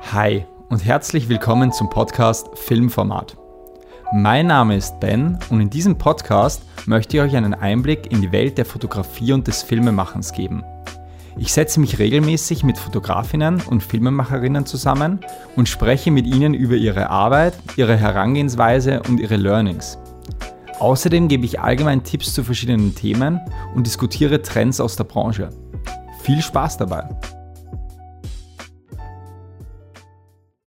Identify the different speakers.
Speaker 1: Hi und herzlich willkommen zum Podcast Filmformat. Mein Name ist Ben und in diesem Podcast möchte ich euch einen Einblick in die Welt der Fotografie und des Filmemachens geben. Ich setze mich regelmäßig mit Fotografinnen und Filmemacherinnen zusammen und spreche mit ihnen über ihre Arbeit, ihre Herangehensweise und ihre Learnings. Außerdem gebe ich allgemein Tipps zu verschiedenen Themen und diskutiere Trends aus der Branche. Viel Spaß dabei!